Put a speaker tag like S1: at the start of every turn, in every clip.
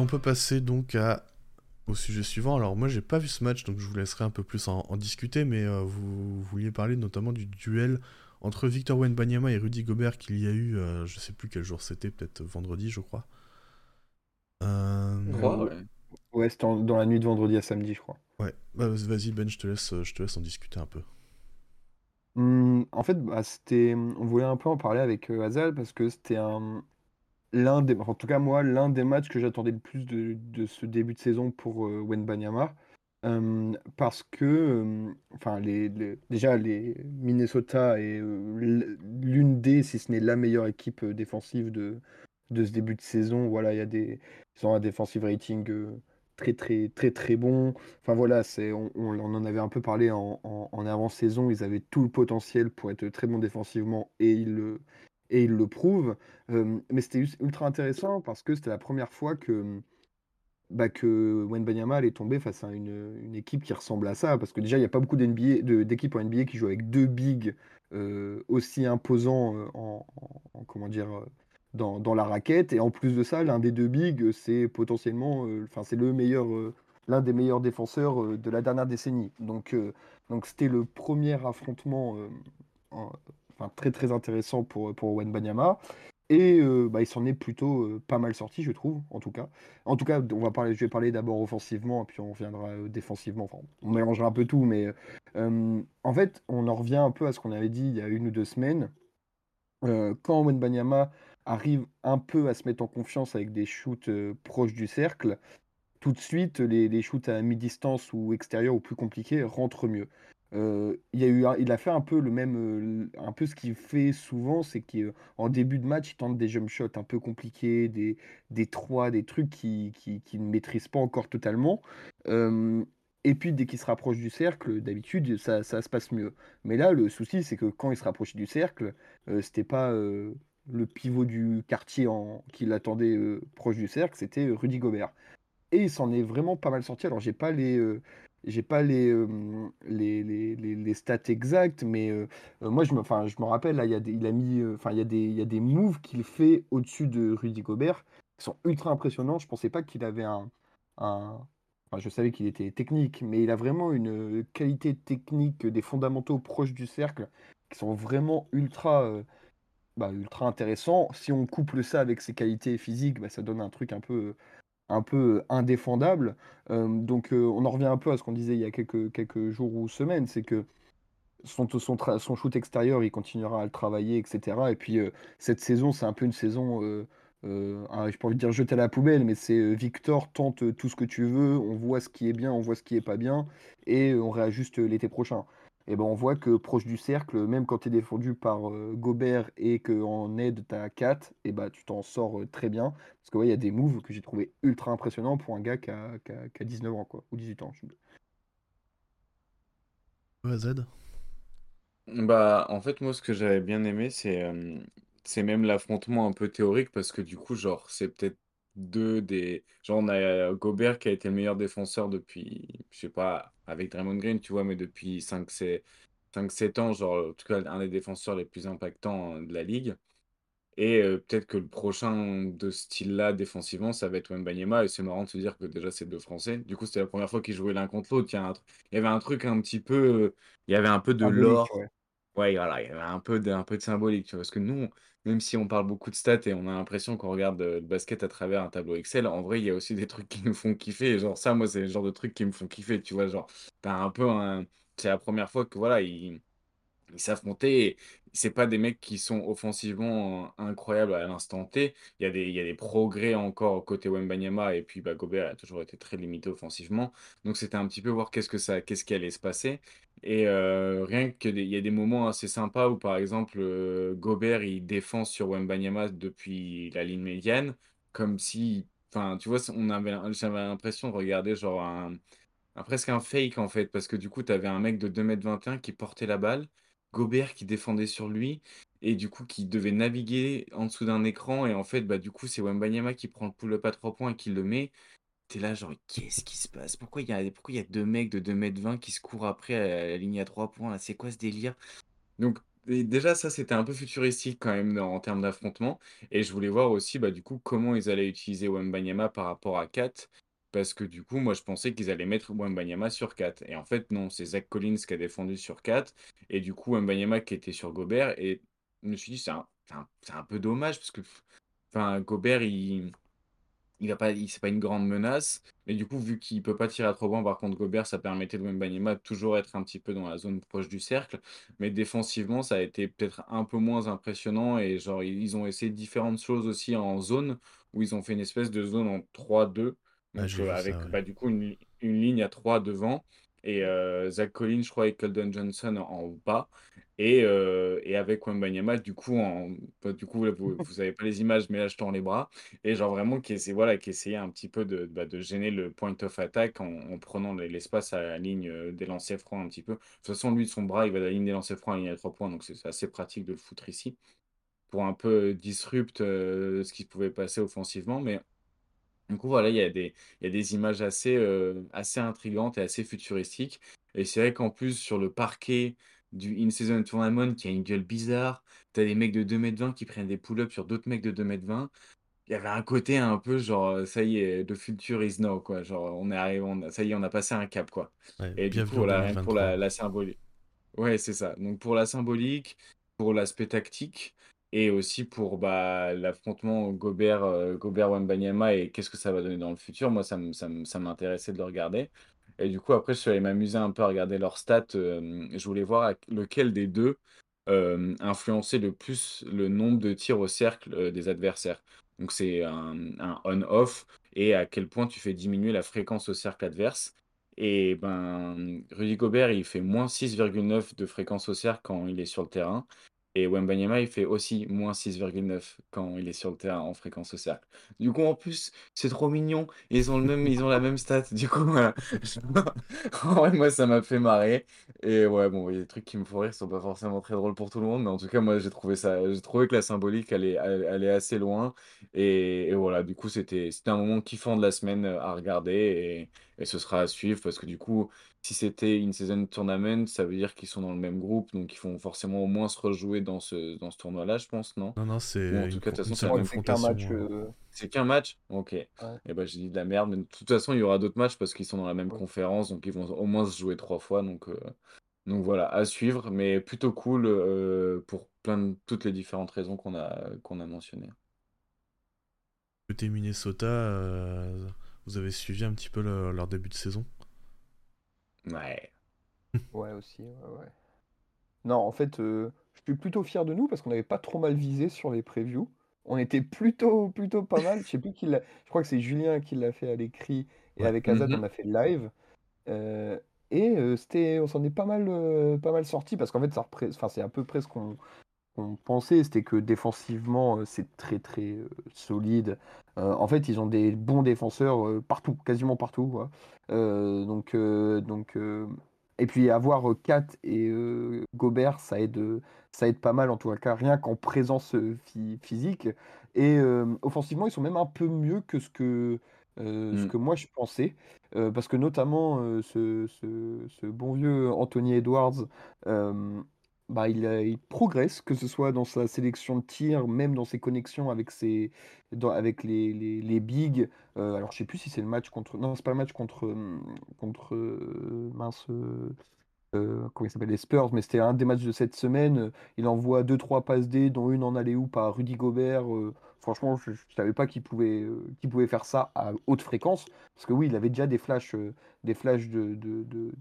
S1: on peut passer donc à, au sujet suivant. Alors moi j'ai pas vu ce match donc je vous laisserai un peu plus en, discuter mais euh, vous, vouliez parler notamment du duel entre Victor Wenbanyama et Rudy Gobert qu'il y a eu, euh, je sais plus quel jour c'était, peut-être vendredi je crois.
S2: ouais. ouais c'était dans la nuit de vendredi à samedi je crois.
S1: Ouais, bah, vas-y Ben, je te, laisse, je te laisse en discuter un peu.
S2: Mmh, en fait, bah, c'était on voulait un peu en parler avec, euh, Hazal parce que c'était un l'un des en tout cas moi, l'un des matchs que j'attendais le plus de de ce début de saison pour, euh, Wenbanyama. parce que, enfin les déjà les Minnesota est, euh, l'une des, si ce n'est la meilleure équipe, défensive de de ce début de saison. Voilà, il y a des ils ont un defensive rating, très très très très bon. Enfin voilà, c'est on, en avait un peu parlé en, avant-saison. Ils avaient tout le potentiel pour être très bons défensivement et ils le et ils le prouvent. Euh, mais c'était ultra intéressant parce que c'était la première fois que bah, que Banyama allait tomber face à une, équipe qui ressemble à ça. Parce que déjà, il n'y a pas beaucoup d'équipes en NBA qui jouent avec deux bigs aussi imposants en, comment dire, dans, la raquette. Et en plus de ça, l'un des deux bigs, c'est potentiellement, c'est le meilleur, l'un des meilleurs défenseurs de la dernière décennie. Donc, donc c'était le premier affrontement, très très intéressant pour pour Banyama. Et bah, il s'en est plutôt pas mal sorti, je trouve, en tout cas. En tout cas, on va parler, je vais parler d'abord offensivement, puis on reviendra défensivement. Enfin, on mélangera un peu tout, mais en fait, on en revient un peu à ce qu'on avait dit il y a une ou deux semaines. quand Banyama arrive un peu à se mettre en confiance avec des shoots euh, proches du cercle, tout de suite, les, les shoots à mi-distance ou extérieur ou plus compliqués rentrent mieux. Euh, il, a fait un peu le même, euh, un peu ce qu'il fait souvent, c'est qu'en début de match, il tente des jump shots un peu compliqués, des, des trois, des trucs qu'il qui, ne maîtrise pas encore totalement. et puis dès qu'il se rapproche du cercle, d'habitude, ça, se passe mieux. Mais là, le souci, c'est que quand il se rapprochait du cercle, c'était pas le pivot du quartier qui l'attendait euh, proche du cercle, c'était euh, Rudy Gobert. Et il s'en est vraiment pas mal sorti. Alors j'ai pas les euh, j'ai pas les, les, les, les, stats exactes, mais moi je me, je me rappelle, là, il, y a il a mis, il, y des, y a des moves qu'il fait au-dessus de Rudy Gobert qui sont ultra impressionnants. Je pensais pas qu'il avait un, un... Je savais qu'il était technique, mais il a vraiment une qualité technique des fondamentaux proches du cercle qui sont vraiment ultra, bah, ultra intéressant. Si on couple ça avec ses qualités physiques, bah, ça donne un truc un peu, un peu indéfendable. donc on en revient un peu à ce qu'on disait il y a quelques, quelques jours ou semaines, c'est que son, son, son, shoot extérieur, il continuera à le travailler, etc. Et puis cette saison, c'est un peu une saison, euh, euh, je de dire jeter à la poubelle, mais c'est Victor tente tout ce que tu veux, on voit ce qui est bien, on voit ce qui est pas bien, et on réajuste l'été prochain et ben on voit que proche du cercle, même quand tu es défendu par euh, Gobert et qu'en aide tu as 4, et ben tu t'en sors euh, très bien. Parce que ouais, il y a des moves que j'ai trouvé ultra impressionnants pour un gars qui a, qui a, 19 ans, quoi, ou 18 ans.
S1: Ouais, Z
S3: Bah, en fait, moi, ce que j'avais bien aimé, c'est euh, c'est même l'affrontement un peu théorique parce que du coup, genre, c'est peut-être deux des. Genre, on a Gobert qui a été le meilleur défenseur depuis, je sais pas, avec Draymond Green, tu vois, mais depuis 5-7 ans, genre, en tout cas, un des défenseurs les plus impactants de la ligue. Et euh, peut-être que le prochain de ce style-là, défensivement, ça va être Wembanyama. Et c'est marrant de se dire que déjà, c'est deux Français. Du coup, c'était la première fois qu'ils jouaient l'un contre l'autre. Il, y avait un truc un petit peu. Il y avait un peu de l'or. Ouais, voilà, il y avait un peu de, un peu de symbolique, tu vois. Parce que nous, même si on parle beaucoup de stats et on a l'impression qu'on regarde le basket à travers un tableau Excel, en vrai, il y a aussi des trucs qui nous font kiffer. genre, ça, moi, c'est le genre de trucs qui me font kiffer, tu vois. Genre, t'as un peu un. C'est la première fois que, voilà, ils ils s'affrontaient. C'est pas des mecs qui sont offensivement incroyables à l'instant T. Il y a des, il y a des progrès encore côté Wembanyama et puis bah, Gobert a toujours été très limité offensivement. Donc c'était un petit peu voir qu'est-ce que ça, qu'est-ce qui allait se passer. Et euh, rien que il y a des moments assez sympas où par exemple euh, Gobert il défend sur Wembanyama depuis la ligne médiane, comme si, enfin tu vois, on avait, j'avais l'impression de regarder genre presque un fake en fait, parce que du coup tu avais un mec de 2m21 qui portait la balle. Gobert qui défendait sur lui et du coup qui devait naviguer en dessous d'un écran et en fait bah du coup c'est Wembanyama qui prend le pull-up à 3 points et qui le met. T'es là genre qu'est-ce qui se passe? Pourquoi il y a deux mecs de 2 m 20 qui se courent après à la ligne à 3 points C'est quoi ce délire? Donc déjà ça, c'était un peu futuristique quand même en termes d'affrontement. Et je voulais voir aussi, bah, du coup, comment ils allaient utiliser Wembanyama par rapport à Kat parce que du coup, moi, je pensais qu'ils allaient mettre Wembanyama sur Kat. Et en fait, non, c'est Zach Collins qui a défendu sur Kat. Et du coup, Wembanyama qui était sur Gobert. Et je me suis dit: «C'est un c'est un peu dommage» parce que, enfin, Gobert, il il va pas, c'est pas une grande menace. Mais du coup, vu qu'il peut pas tirer à trop loin, par contre, Gobert, ça permettait de Wembanyama de toujours être un petit peu dans la zone proche du cercle. Mais défensivement, ça a été peut-être un peu moins impressionnant. Et genre, ils ont essayé différentes choses aussi en zone, où ils ont fait une espèce de zone en 3-2.
S1: Ah,
S3: Donc, euh, avec
S1: ça, ouais.
S3: bah, du coup une, une ligne à 3 devant. Et euh, Zach Collins, je crois, et Keldon Johnson en bas. Et, euh, et avec Wembanyama, du coup, en, bah, du coup, là, vous, vous avez pas les images, mais là, je tends les bras. Et genre vraiment qui essaie, voilà, qui essayait un petit peu de, bah, de gêner le point of attack en, en prenant l'espace à la ligne euh, des lancers francs un petit peu. De toute façon, lui, de son bras, il va de la ligne des lancers francs à la ligne à 3 points, donc c'est assez pratique de le foutre ici pour un peu disrupt euh, ce qui pouvait passer offensivement. Mais du coup, voilà, il y a des, il y a des images assez, euh, assez intrigantes et assez futuristiques. Et c'est vrai qu'en plus, sur le parquet du In-Season Tournament, qui a une gueule bizarre, t'as des mecs de 2m20 qui prennent des pull-ups sur d'autres mecs de 2m20. Il y avait un côté un peu genre, ça y est, the future is now, quoi. Genre, on est arrivé, on a- ça y est, on a passé un cap, quoi.
S1: Ouais,
S3: Et du coup, voilà, pour
S1: 2023.
S3: la, la symbolique. Ouais, c'est ça. Donc pour la symbolique, pour l'aspect tactique et aussi pour bah, l'affrontement Gobert, euh, Gobert-Wembanyama et qu'est-ce que ça va donner dans le futur, moi ça m'intéressait de le regarder. Et du coup, après, je suis allé m'amuser un peu à regarder leurs stats. euh, je voulais voir lequel des deux euh, influençait le plus le nombre de tirs au cercle euh, des adversaires. Donc c'est un, un on-off et à quel point tu fais diminuer la fréquence au cercle adverse. Et ben, Rudy Gobert, il fait moins 6,9 de fréquence au cercle quand il est sur le terrain. Et Wembanyama, il fait aussi moins 6,9 quand il est sur le terrain en fréquence au cercle. Du coup, en plus, c'est trop mignon. Ils ont le même, ils ont la même stat. Du coup, voilà. Moi, ça m'a fait marrer. Et ouais, bon, il y a des trucs qui me font rire, qui sont pas forcément très drôles pour tout le monde. Mais en tout cas, moi, j'ai trouvé trouvé que la symbolique, elle est, elle est assez loin. Et, et voilà, du coup, c'était, c'était un moment kiffant de la semaine euh, à regarder. Et, et ce sera à suivre parce que du coup, si c'était une season tournament, ça veut dire qu'ils sont dans le même groupe, donc ils vont forcément au moins se rejouer dans ce, dans ce tournoi-là, je pense, non?
S1: Non, non,
S3: Ou en
S1: c'est
S3: tout cas, de toute façon, c'est
S2: c'est qu'un match.
S1: confrontation.
S2: euh.
S3: C'est qu'un match? Ok. Et
S2: ouais,
S3: ben j'ai dit de la merde, mais de toute façon, il y aura d'autres matchs parce qu'ils sont dans la même
S2: ouais.
S3: conférence, donc ils vont au moins se jouer trois fois. Donc, euh, donc voilà, à suivre, mais plutôt cool euh, pour plein de toutes les différentes raisons qu'on a, qu'on a mentionnées.
S1: Côté Minnesota, euh, vous avez suivi un petit peu le- leur début de saison?
S3: Ouais.
S2: Ouais, aussi. Ouais, ouais. Non, en fait, euh, je suis plutôt fier de nous parce qu'on n'avait pas trop mal visé sur les previews. On était plutôt, plutôt pas mal. Je sais plus qui l'a. Je crois que c'est Julien qui l'a fait à l'écrit et
S1: Ouais.
S2: avec Azad,
S3: Mhm.
S2: on a fait le live. Euh, et euh, c'était, on s'en est pas mal, euh, pas mal sorti parce qu'en fait, ça repré- enfin, c'est à peu près ce qu'on qu'on pensait. C'était que défensivement, euh, c'est très, très euh, solide. Euh, en fait, ils ont des bons défenseurs partout, quasiment partout. quoi. Donc, donc, et puis avoir Kat et euh, Gobert, ça aide, ça aide pas mal en tout cas, rien qu'en présence phy- physique. Et euh, offensivement, ils sont même un peu mieux que ce que, euh, ce
S3: Mm.
S2: que moi je pensais. Parce que notamment ce, ce- ce bon vieux Anthony Edwards, bah, il, a- il progresse, que ce soit dans sa sélection de tir, même dans ses connexions avec, ses, avec les, les, bigs. Euh, alors, je sais plus si c'est le match contre. Non, c'est pas le match contre. hum, contre euh, mince. euh, euh, comment il s'appelle, les Spurs, mais c'était un des matchs de cette semaine. Euh, Il envoie deux trois passes D, dont une en alley-oop à Rudy Gobert. Euh, franchement, je ne savais pas qu'il pouvait, euh, qu'il pouvait faire ça à haute fréquence. Parce que oui, il avait déjà des flashs, euh, des flashs de, de, de-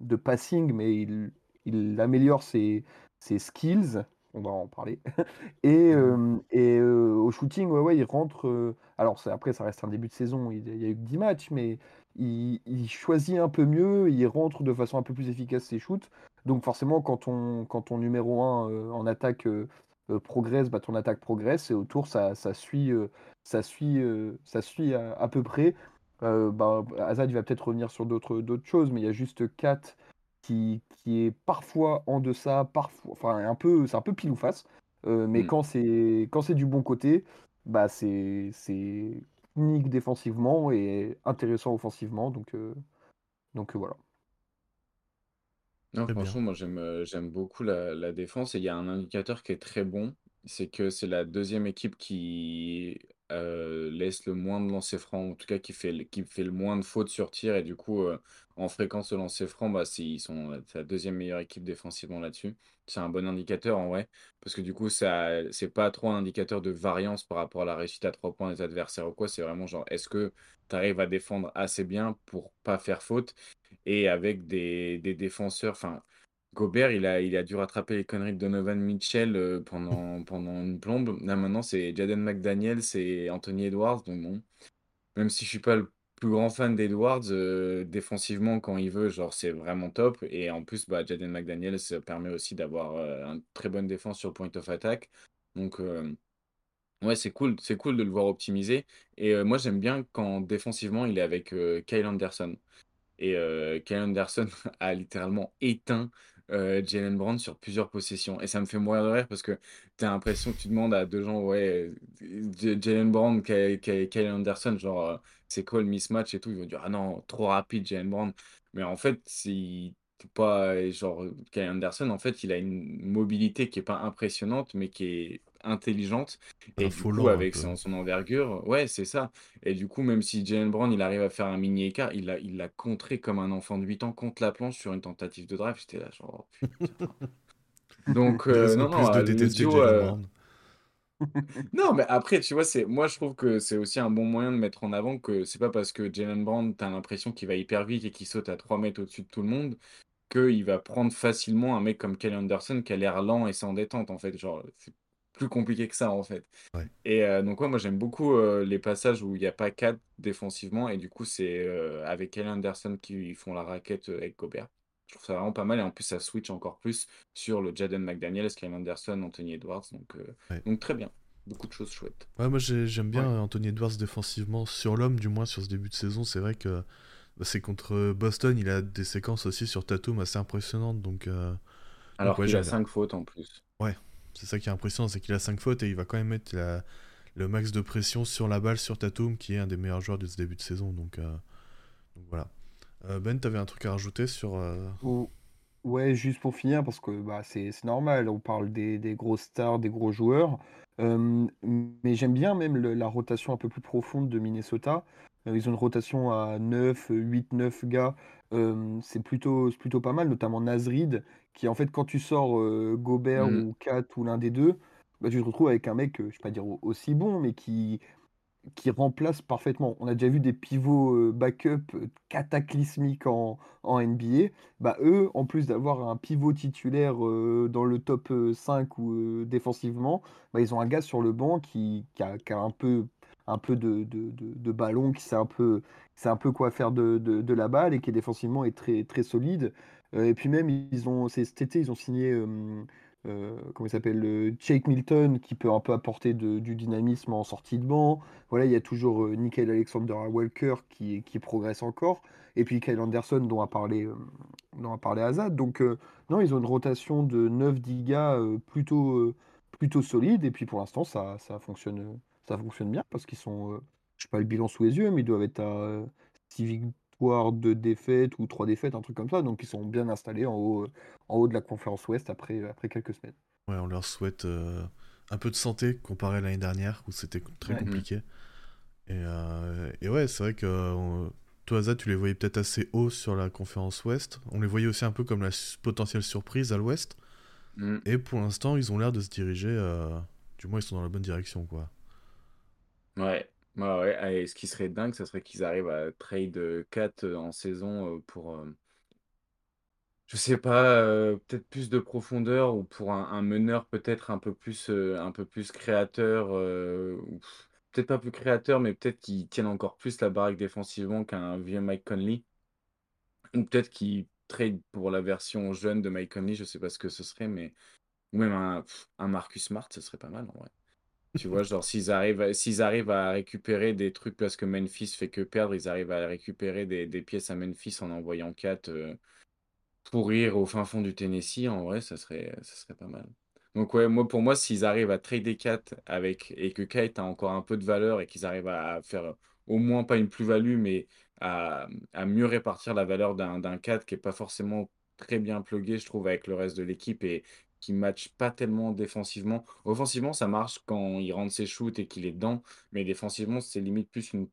S2: de passing, mais il, il améliore ses, ses skills. On va en parler. Et, euh, et euh, au shooting, ouais, ouais, il rentre. euh, alors, après, ça reste un début de saison, il, il y a eu que 10 matchs, mais il, il choisit un peu mieux, il rentre de façon un peu plus efficace ses shoots. Donc, forcément, quand ton, quand ton numéro un euh, en attaque euh, progresse, bah, ton attaque progresse, et autour, ça, ça suit, ça suit, ça suit à, à peu près. Bah, Hazard, il va peut-être revenir sur d'autres d'autres choses, mais il y a juste 4 qui, qui est parfois en deçà, parfois, enfin, un peu, c'est un peu pile ou face. Euh, mais
S3: Mm.
S2: quand c'est quand c'est du bon côté, bah c'est c'est unique défensivement et intéressant offensivement. Donc, euh, donc voilà.
S3: Non, franchement, moi j'aime euh, j'aime beaucoup la, la défense et il y a un indicateur qui est très bon, c'est que c'est la deuxième équipe qui euh, laisse le moins de lancers francs, en tout cas qui fait, le- qui fait le moins de fautes sur tir et du coup euh, en fréquence de lancers francs, bah, c'est- ils sont la, deuxième meilleure équipe défensivement là-dessus. C'est un bon indicateur en vrai, parce que du coup ça c'est pas trop un indicateur de variance par rapport à la réussite à trois points des adversaires ou quoi, c'est vraiment genre est-ce que tu arrives à défendre assez bien pour pas faire faute? Et avec des, des défenseurs. Enfin, Gobert, il a, il a dû rattraper les conneries de Donovan Mitchell euh, pendant, pendant une plombe. Là, maintenant, c'est Jaden McDaniel, c'est Anthony Edwards. Donc, bon, même si je suis pas le plus grand fan d'Edwards, défensivement, quand il veut, genre, c'est vraiment top. Et en plus, bah, Jaden McDaniel, ça permet aussi d'avoir une très bonne défense sur point of attack. Donc, ouais, c'est cool. C'est cool de le voir optimiser. Et moi, j'aime bien quand défensivement, il est avec Kyle Anderson. Et Kyle Anderson a littéralement éteint euh, Jalen Brown sur plusieurs possessions. Et ça me fait mourir de rire parce que tu as l'impression que tu demandes à deux gens, ouais, Jalen Brown, Ky- Ky- Kyle Anderson, genre, euh, c'est quoi le mismatch et tout? Ils vont dire, ah non, trop rapide, Jalen Brown. Mais en fait, c'est pas, genre, Kyle Anderson, en fait, il a une mobilité qui est pas impressionnante, mais qui est intelligente. Et du coup, avec son, son envergure, ouais, c'est ça. Et du coup, même si Jalen Brown, il arrive à faire un mini écart, il l'a il l'a contré comme un enfant de 8 ans contre la planche sur une tentative de drive. J'étais là, genre, oh, putain. Donc, euh, non, non,
S1: plus de
S3: euh, duo. Euh. Non, mais après, tu vois, c'est moi, je trouve que c'est aussi un bon moyen de mettre en avant que c'est pas parce que Jalen Brown, t'as l'impression qu'il va hyper vite et qu'il saute à 3 mètres au-dessus de tout le monde qu'il va prendre facilement un mec comme Kelly Anderson qui a l'air lent et sans détente, en fait. Genre, plus compliqué que ça, en fait.
S1: Ouais.
S3: Et euh, donc, ouais, moi, j'aime beaucoup euh, les passages où il n'y a pas 4 défensivement. Et du coup, c'est euh, avec Kelly Anderson qui font la raquette avec Gobert. Je trouve ça vraiment pas mal. Et en plus, ça switch encore plus sur le Jaden McDaniels, Kelly Anderson, Anthony Edwards. Donc,
S1: Ouais.
S3: donc très bien. Beaucoup de choses chouettes.
S1: Ouais, moi j'ai- j'aime bien. Anthony Edwards défensivement sur l'homme, du moins sur ce début de saison. C'est vrai que bah, c'est contre Boston, il a des séquences aussi sur Tatum assez impressionnantes. Donc, donc
S3: Alors
S1: ouais,
S3: qu'il a
S1: j'aime bien.
S3: 5 fautes en plus.
S1: Ouais, c'est ça qui est impressionnant, c'est qu'il a 5 fautes et il va quand même mettre le max de pression sur la balle sur Tatum, qui est un des meilleurs joueurs de ce début de saison. Donc, euh, voilà. Euh, ben, t'avais un truc à rajouter sur. euh,
S2: Ou- Ouais, juste pour finir, parce que bah, c'est normal, on parle des, des stars, des gros joueurs. Mais j'aime bien même la rotation un peu plus profonde de Minnesota. Euh, ils ont une rotation à 9, 8, 9 gars. Euh, c'est plutôt, plutôt pas mal, notamment Nasrid, qui en fait, quand tu sors euh, Gobert
S3: Mhm.
S2: ou Kat ou l'un des deux, bah, tu te retrouves avec un mec, euh, je vais pas dire au- aussi bon, mais qui, qui remplace parfaitement. On a déjà vu des pivots backup cataclysmiques en, en NBA. Bah, eux, en plus d'avoir un pivot titulaire dans le top euh, 5 ou défensivement, bah, ils ont un gars sur le banc qui, qui a, qui a un peu, un peu de, de, de- ballon, qui sait un peu, sait un peu quoi faire de, la balle et qui défensivement est très, très solide. Euh, et puis même, ils ont, c'est cet été, ils ont signé euh, euh, comment il s'appelle, le Jake Milton, qui peut un peu apporter du dynamisme en sortie de banc. Voilà, il y a toujours euh, Nickel Alexander-Walker qui, qui progresse encore. Et puis Kyle Anderson, dont a parlé, dont a parlé Azad. Donc, non, ils ont une rotation de 9-10 gars plutôt, plutôt solide. Et puis pour l'instant, ça, ça fonctionne, ça fonctionne bien parce qu'ils sont, euh, je sais pas le bilan sous les yeux, mais ils doivent être à 6 victoires, 2 défaites ou 3 défaites, un truc comme ça. Donc, ils sont bien installés en haut, euh, en haut de la conférence Ouest après, après quelques semaines.
S1: Ouais, on leur souhaite euh, un peu de santé comparé à l'année dernière où c'était très
S2: Ouais.
S1: compliqué. Et, euh, et ouais, c'est vrai que euh, toi, tu les voyais peut-être assez haut sur la conférence Ouest. On les voyait aussi un peu comme la potentielle surprise à l'Ouest.
S3: Mhm.
S1: Et pour l'instant, ils ont l'air de se diriger. euh, du moins, ils sont dans la bonne direction, quoi.
S3: Ouais, ouais, ouais. Et ce qui serait dingue, ça serait qu'ils arrivent à trade 4 en saison pour, je sais pas, peut-être plus de profondeur ou pour un, meneur peut-être un peu plus, un peu plus créateur, peut-être pas plus créateur, mais peut-être qu'ils tiennent encore plus la baraque défensivement qu'un vieux Mike Conley, ou peut-être qu'ils trade pour la version jeune de Mike Conley, je sais pas ce que ce serait, mais ou même un, un Marcus Smart, ce serait pas mal en vrai. Tu vois, genre, s'ils arrivent, s'ils arrivent à récupérer des trucs parce que Memphis fait que perdre, ils arrivent à récupérer des, pièces à Memphis en envoyant 4 pourrir au fin fond du Tennessee, en vrai, ça serait, ça serait pas mal. Donc, ouais, moi, pour moi, s'ils arrivent à trader 4 avec, et que Kite a encore un peu de valeur et qu'ils arrivent à faire au moins pas une plus-value, mais à, mieux répartir la valeur d'un d'un 4 qui est pas forcément très bien plugué, je trouve, avec le reste de l'équipe et qui ne match pas tellement défensivement. Offensivement, ça marche quand il rentre ses shoots et qu'il est dedans, mais défensivement, c'est limite plus, une,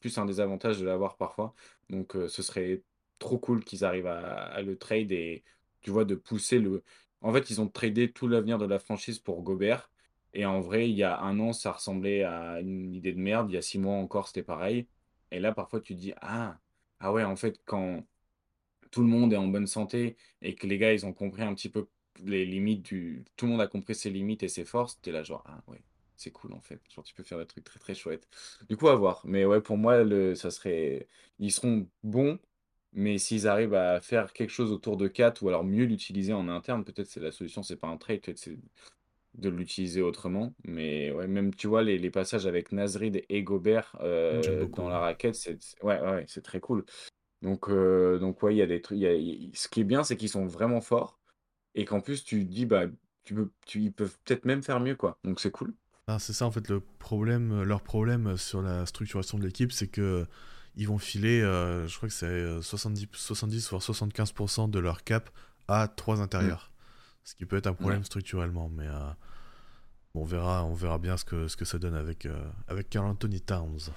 S3: plus un désavantage de l'avoir parfois. Donc, euh, ce serait trop cool qu'ils arrivent à, le trade et, tu vois, de pousser le. En fait, ils ont tradé tout l'avenir de la franchise pour Gobert. Et en vrai, il y a un an, ça ressemblait à une idée de merde. Il y a six mois encore, c'était pareil. Et là, parfois, tu te dis, ah, ah ouais, en fait, quand tout le monde est en bonne santé et que les gars, ils ont compris un petit peu les limites du. Tout le monde a compris ses limites et ses forces, t'es là, genre, ah ouais, c'est cool en fait. Genre, tu peux faire des trucs très très chouettes. Du coup, à voir. Mais ouais, pour moi, le, ça serait. Ils seront bons, mais s'ils arrivent à faire quelque chose autour de 4 ou alors mieux l'utiliser en interne, peut-être c'est la solution, c'est pas un trade, peut-être c'est de l'utiliser autrement. Mais ouais, même tu vois, les, passages avec Nasrid et Gobert euh, dans la raquette, c'est ouais, ouais, c'est très cool. Donc, euh, donc ouais, il y a des trucs. Ce qui est bien, c'est qu'ils sont vraiment forts et qu'en plus tu dis bah tu peux, tu, ils peuvent peut-être même faire mieux quoi. Donc c'est cool.
S1: Ah, c'est ça en fait le problème, leur problème sur la structuration de l'équipe, c'est que ils vont filer, euh, je crois que c'est 70, 70 voire 75% de leur cap à trois intérieurs. Ce qui peut être un problème structurellement, mais euh, on, verra, on verra bien ce que, ce que ça donne avec, euh, avec Carl Anthony Towns.